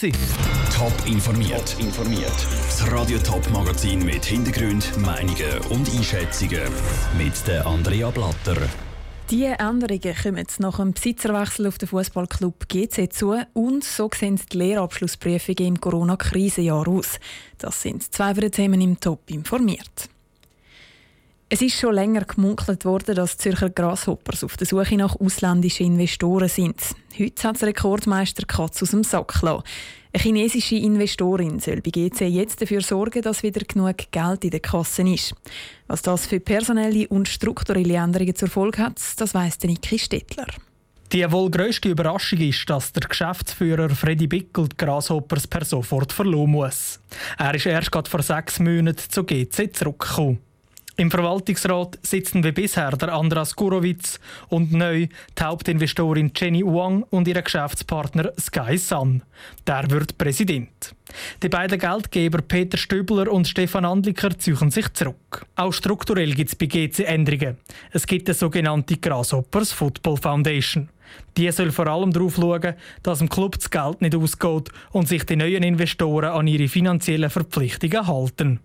Top informiert. Top informiert. Das Radio Top Magazin mit Hintergrund, Meinungen und Einschätzungen mit der Andrea Blatter. Die Änderungen kommen nach dem Besitzerwechsel auf den Fußballclub GC zu und so sehen die Lehrabschlussprüfungen im Corona-Krisenjahr aus. Das sind zwei Themen im Top informiert. Es ist schon länger gemunkelt worden, dass Zürcher Grasshoppers auf der Suche nach ausländischen Investoren sind. Heute hat Rekordmeister Katz aus dem Sack gelassen. Eine chinesische Investorin soll bei GC jetzt dafür sorgen, dass wieder genug Geld in der Kasse ist. Was das für personelle und strukturelle Änderungen zur Folge hat, das weiss Niki Stettler. Die wohl grösste Überraschung ist, dass der Geschäftsführer Freddy Bickel die Grasshoppers per sofort verloren muss. Er ist erst gerade vor sechs Monaten zu GC zurückgekommen. Im Verwaltungsrat sitzen wie bisher der Andras Gurowitz und neu die Hauptinvestorin Jenny Wang und ihr Geschäftspartner Sky Sun. Der wird Präsident. Die beiden Geldgeber Peter Stöbler und Stefan Andliker ziehen sich zurück. Auch strukturell gibt es bei GC Änderungen. Es gibt eine sogenannte Grasshoppers Football Foundation. Die soll vor allem darauf schauen, dass dem Club das Geld nicht ausgeht und sich die neuen Investoren an ihre finanziellen Verpflichtungen halten.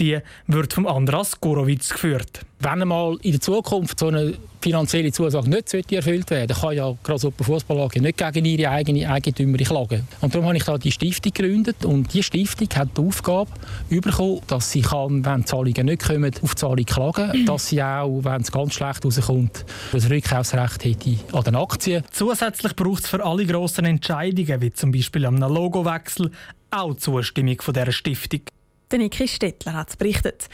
Die wird vom Andras Gorowitz geführt. Wenn einmal in der Zukunft so eine finanzielle Zusage nicht erfüllt werden kann ja Grasshopper Fußball AG nicht gegen ihre eigene Eigentümerin klagen. Und darum habe ich da die Stiftung gegründet und die Stiftung hat die Aufgabe bekommen, dass sie kann, wenn Zahlungen nicht kommen, auf Zahlung klagen, dass sie auch, wenn es ganz schlecht rauskommt, das Rückkaufsrecht hätte an den Aktien. Zusätzlich braucht es für alle grossen Entscheidungen, wie zum Beispiel am Logowechsel, auch Zustimmung von dieser Stiftung. Niki Stettler hat berichtet.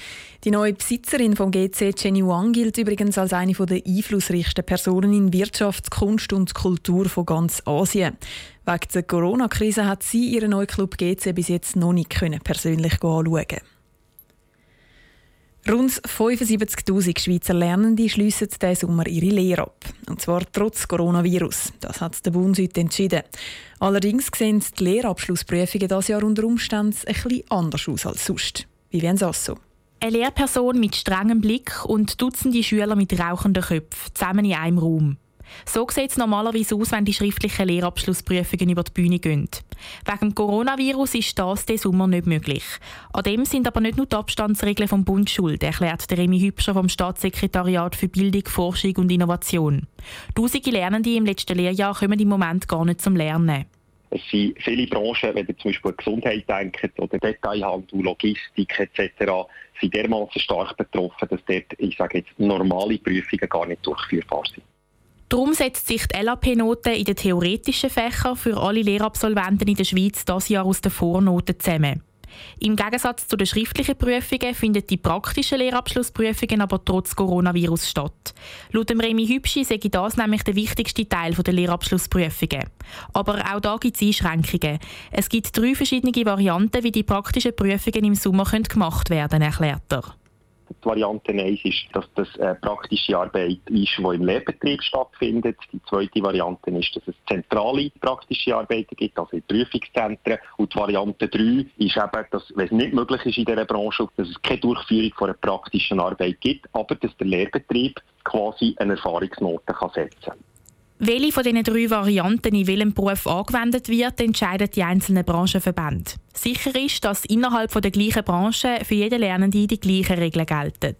Die neue Besitzerin vom GC, Jenny Wang, gilt übrigens als eine der einflussreichsten Personen in Wirtschaft, Kunst und Kultur von ganz Asien. Wegen der Corona-Krise hat sie ihren neuen Club GC bis jetzt noch nicht persönlich anschauen Rund 75.000 Schweizer Lernende schliessen diesen Sommer ihre Lehre ab. Und zwar trotz Coronavirus. Das hat der Bund heute entschieden. Allerdings sehen die Lehrabschlussprüfungen dieses Jahr unter Umständen bisschen anders aus als sonst. Wie wären es so? Eine Lehrperson mit strengem Blick und Dutzende Schüler mit rauchenden Köpfen zusammen in einem Raum. So sieht es normalerweise aus, wenn die schriftlichen Lehrabschlussprüfungen über die Bühne gehen. Wegen dem Coronavirus ist das diesen Sommer nicht möglich. An dem sind aber nicht nur die Abstandsregeln vom Bund schuld, erklärt der Remy Hübscher vom Staatssekretariat für Bildung, Forschung und Innovation. Tausende Lernende im letzten Lehrjahr kommen im Moment gar nicht zum Lernen. Es sind viele Branchen, wenn ihr zum Beispiel an Gesundheit denkt oder Detailhandel, Logistik etc., sind dermaßen stark betroffen, dass dort, ich sage jetzt, normale Prüfungen gar nicht durchführbar sind. Darum setzt sich die LAP-Note in den theoretischen Fächern für alle Lehrabsolventen in der Schweiz das Jahr aus den Vornoten zusammen. Im Gegensatz zu den schriftlichen Prüfungen finden die praktischen Lehrabschlussprüfungen aber trotz Coronavirus statt. Laut dem Remy Hübschi sei das nämlich der wichtigste Teil der Lehrabschlussprüfungen. Aber auch da gibt es Einschränkungen. Es gibt drei verschiedene Varianten, wie die praktischen Prüfungen im Sommer gemacht werden können, erklärt er. Die Variante 1 ist, dass das eine praktische Arbeit ist, die im Lehrbetrieb stattfindet. Die zweite Variante ist, dass es zentrale praktische Arbeiten gibt, also in Prüfungszentren. Und die Variante 3 ist eben, dass, wenn es nicht möglich ist in dieser Branche, dass es keine Durchführung von einer praktischen Arbeit gibt, aber dass der Lehrbetrieb quasi eine Erfahrungsnote kann setzen kann. Welche von diesen drei Varianten in welchem Beruf angewendet wird, entscheiden die einzelnen Branchenverbände. Sicher ist, dass innerhalb der gleichen Branche für jeden Lernende die gleichen Regeln gelten.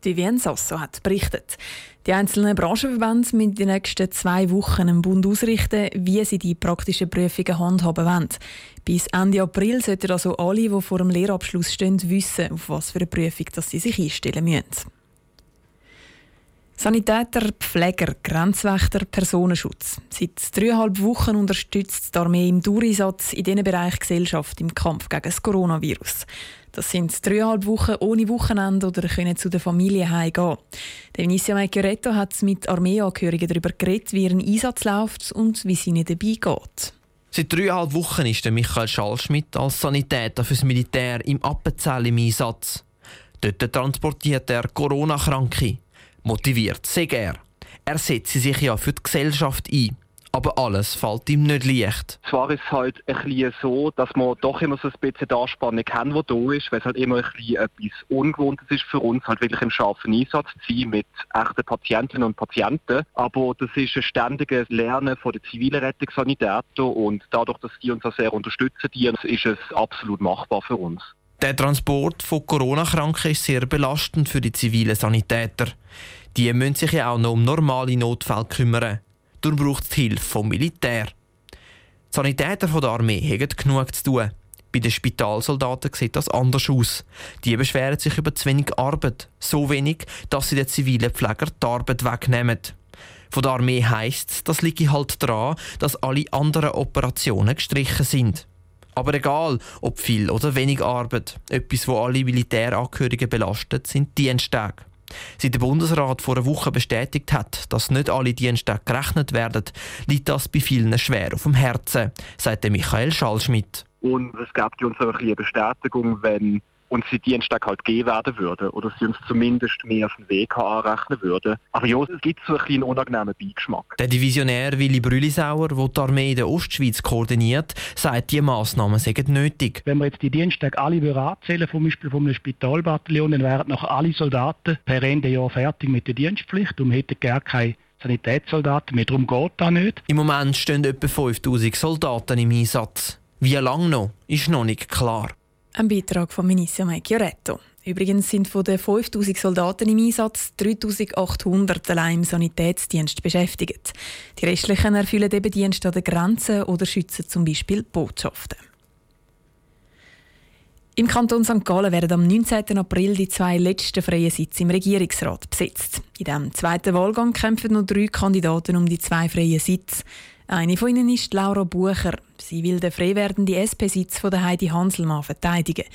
Vivienne Sasso hat berichtet. Die einzelnen Branchenverbände müssen die nächsten zwei Wochen im Bund ausrichten, wie sie die praktischen Prüfungen handhaben wollen. Bis Ende April sollten also alle, die vor dem Lehrabschluss stehen, wissen, auf was für eine Prüfung sie sich einstellen müssen. Sanitäter, Pfleger, Grenzwächter, Personenschutz. Seit dreieinhalb Wochen unterstützt die Armee im Dauereinsatz in diesem Bereich Gesellschaft im Kampf gegen das Coronavirus. Das sind dreieinhalb Wochen ohne Wochenende oder können zu der Familie heimgehen. Vinicio Maggioretto hat mit Armeeangehörigen darüber geredet, wie ihr Einsatz läuft und wie es ihnen dabei geht. Seit dreieinhalb Wochen ist Michael Schallschmidt als Sanitäter fürs Militär im Appenzell im Einsatz. Dort transportiert er Corona-Kranke motiviert, sehr er. Er setze sich ja für die Gesellschaft ein. Aber alles fällt ihm nicht leicht. Zwar ist es halt ein bisschen so, dass man doch immer so ein bisschen die Anspannung haben, die da ist, weil es halt immer ein bisschen etwas Ungewohntes ist für uns, halt wirklich im scharfen Einsatz zu sein mit echten Patientinnen und Patienten. Aber das ist ein ständiges Lernen von den zivilen Rettungssanitäten und dadurch, dass die uns auch sehr unterstützen, ist es absolut machbar für uns. Der Transport von Corona-Kranken ist sehr belastend für die zivilen Sanitäter. Die müssen sich ja auch noch um normale Notfälle kümmern. Darum braucht es die Hilfe vom Militär. Die Sanitäter der Armee haben genug zu tun. Bei den Spitalsoldaten sieht das anders aus. Die beschweren sich über zu wenig Arbeit. So wenig, dass sie den zivilen Pfleger die Arbeit wegnehmen. Von der Armee heisst es, das liegt halt daran, dass alle anderen Operationen gestrichen sind. Aber egal, ob viel oder wenig Arbeit, etwas, wo alle Militärangehörigen belastet, sind Diensttage. Seit der Bundesrat vor einer Woche bestätigt hat, dass nicht alle Diensttage gerechnet werden, liegt das bei vielen schwer auf dem Herzen, sagt Michael Schallschmidt. Und es gibt uns auch eine Bestätigung, wenn uns die Dienstag halt geben werden würden oder sie uns zumindest mehr auf den Weg anrechnen würden. Aber ja, es gibt so ein einen unangenehmen Beigeschmack. Der Divisionär Willi Brülisauer, der die Armee in der Ostschweiz koordiniert, sagt, die Massnahmen seien nötig. Wenn wir jetzt die Dienstag alle anzählen, zum Beispiel von einem Spitalbataillon, dann wären noch alle Soldaten per Ende Jahr fertig mit der Dienstpflicht und hätten gar keine Sanitätssoldaten mehr. Darum geht das nicht. Im Moment stehen etwa 5000 Soldaten im Einsatz. Wie lange noch, ist noch nicht klar. Ein Beitrag von Minicia Maggioretto. Übrigens sind von den 5000 Soldaten im Einsatz 3800 allein im Sanitätsdienst beschäftigt. Die restlichen erfüllen eben Dienst an den Grenzen oder schützen zum Beispiel Botschaften. Im Kanton St. Gallen werden am 19. April die zwei letzten freien Sitze im Regierungsrat besetzt. In diesem zweiten Wahlgang kämpfen noch drei Kandidaten um die zwei freien Sitze. Eine von ihnen ist Laura Bucher. Sie will den frei werdenden SP-Sitz von Heidi Hanselmann verteidigen.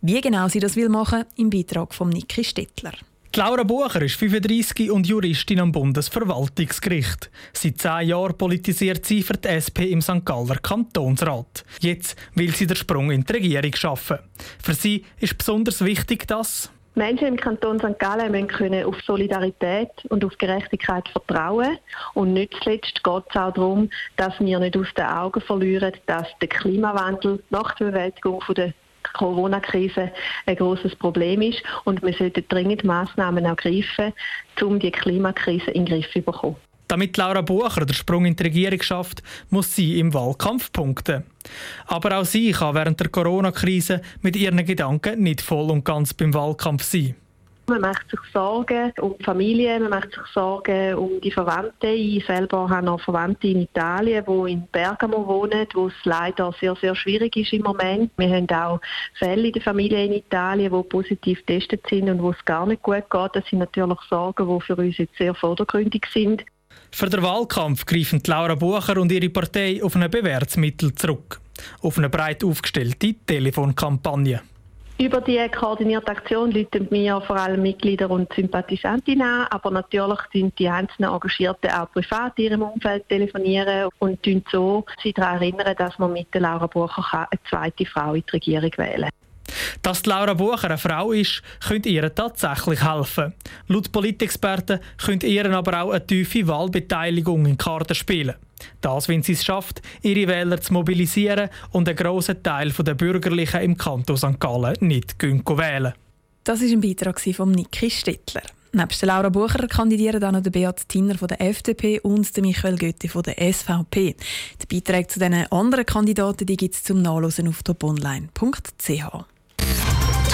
Wie genau sie das will machen, im Beitrag von Niki Stettler. Laura Bucher ist 35 und Juristin am Bundesverwaltungsgericht. Seit zehn Jahren politisiert sie für die SP im St. Galler Kantonsrat. Jetzt will sie den Sprung in die Regierung schaffen. Für sie ist besonders wichtig, dass Menschen im Kanton St. Gallen müssen können auf Solidarität und auf Gerechtigkeit vertrauen. Und nicht zuletzt geht es auch darum, dass wir nicht aus den Augen verlieren, dass der Klimawandel nach der Bewältigung der Corona-Krise ein großes Problem ist und wir sollten dringend Maßnahmen ergreifen, um die Klimakrise in den Griff zu bekommen. Damit Laura Bucher den Sprung in die Regierung schafft, muss sie im Wahlkampf punkten. Aber auch sie kann während der Corona-Krise mit ihren Gedanken nicht voll und ganz beim Wahlkampf sein. Man macht sich Sorgen um die Familie, man macht sich Sorgen um die Verwandten. Ich selber habe noch Verwandte in Italien, die in Bergamo wohnen, wo es leider sehr, sehr schwierig ist im Moment. Wir haben auch Fälle in der Familie in Italien, die positiv getestet sind und wo es gar nicht gut geht. Das sind natürlich Sorgen, die für uns jetzt sehr vordergründig sind. Für den Wahlkampf greifen Laura Bucher und ihre Partei auf ein bewährtes Mittel zurück. Auf eine breit aufgestellte Telefonkampagne. Über die koordinierte Aktion läuten mir vor allem Mitglieder und Sympathisantinnen an, aber natürlich sind die einzelnen Engagierten auch privat in ihrem Umfeld telefonieren und so sie daran erinnern, dass man mit Laura Bucher eine zweite Frau in die Regierung wählen kann. Dass Laura Bucher eine Frau ist, könnte ihr tatsächlich helfen. Laut Politexperten könnte ihr aber auch eine tiefe Wahlbeteiligung in Karten spielen. Das, wenn sie es schafft, ihre Wähler zu mobilisieren und einen grossen Teil der Bürgerlichen im Kanton St. Gallen nicht wählen Das ist ein Beitrag von Niki Stettler. Neben Laura Bucher kandidieren auch noch der Beat Tinner von der FDP und Michael Götti von der SVP. Die Beiträge zu diesen anderen Kandidaten gibt es zum Nachlesen auf toponline.ch.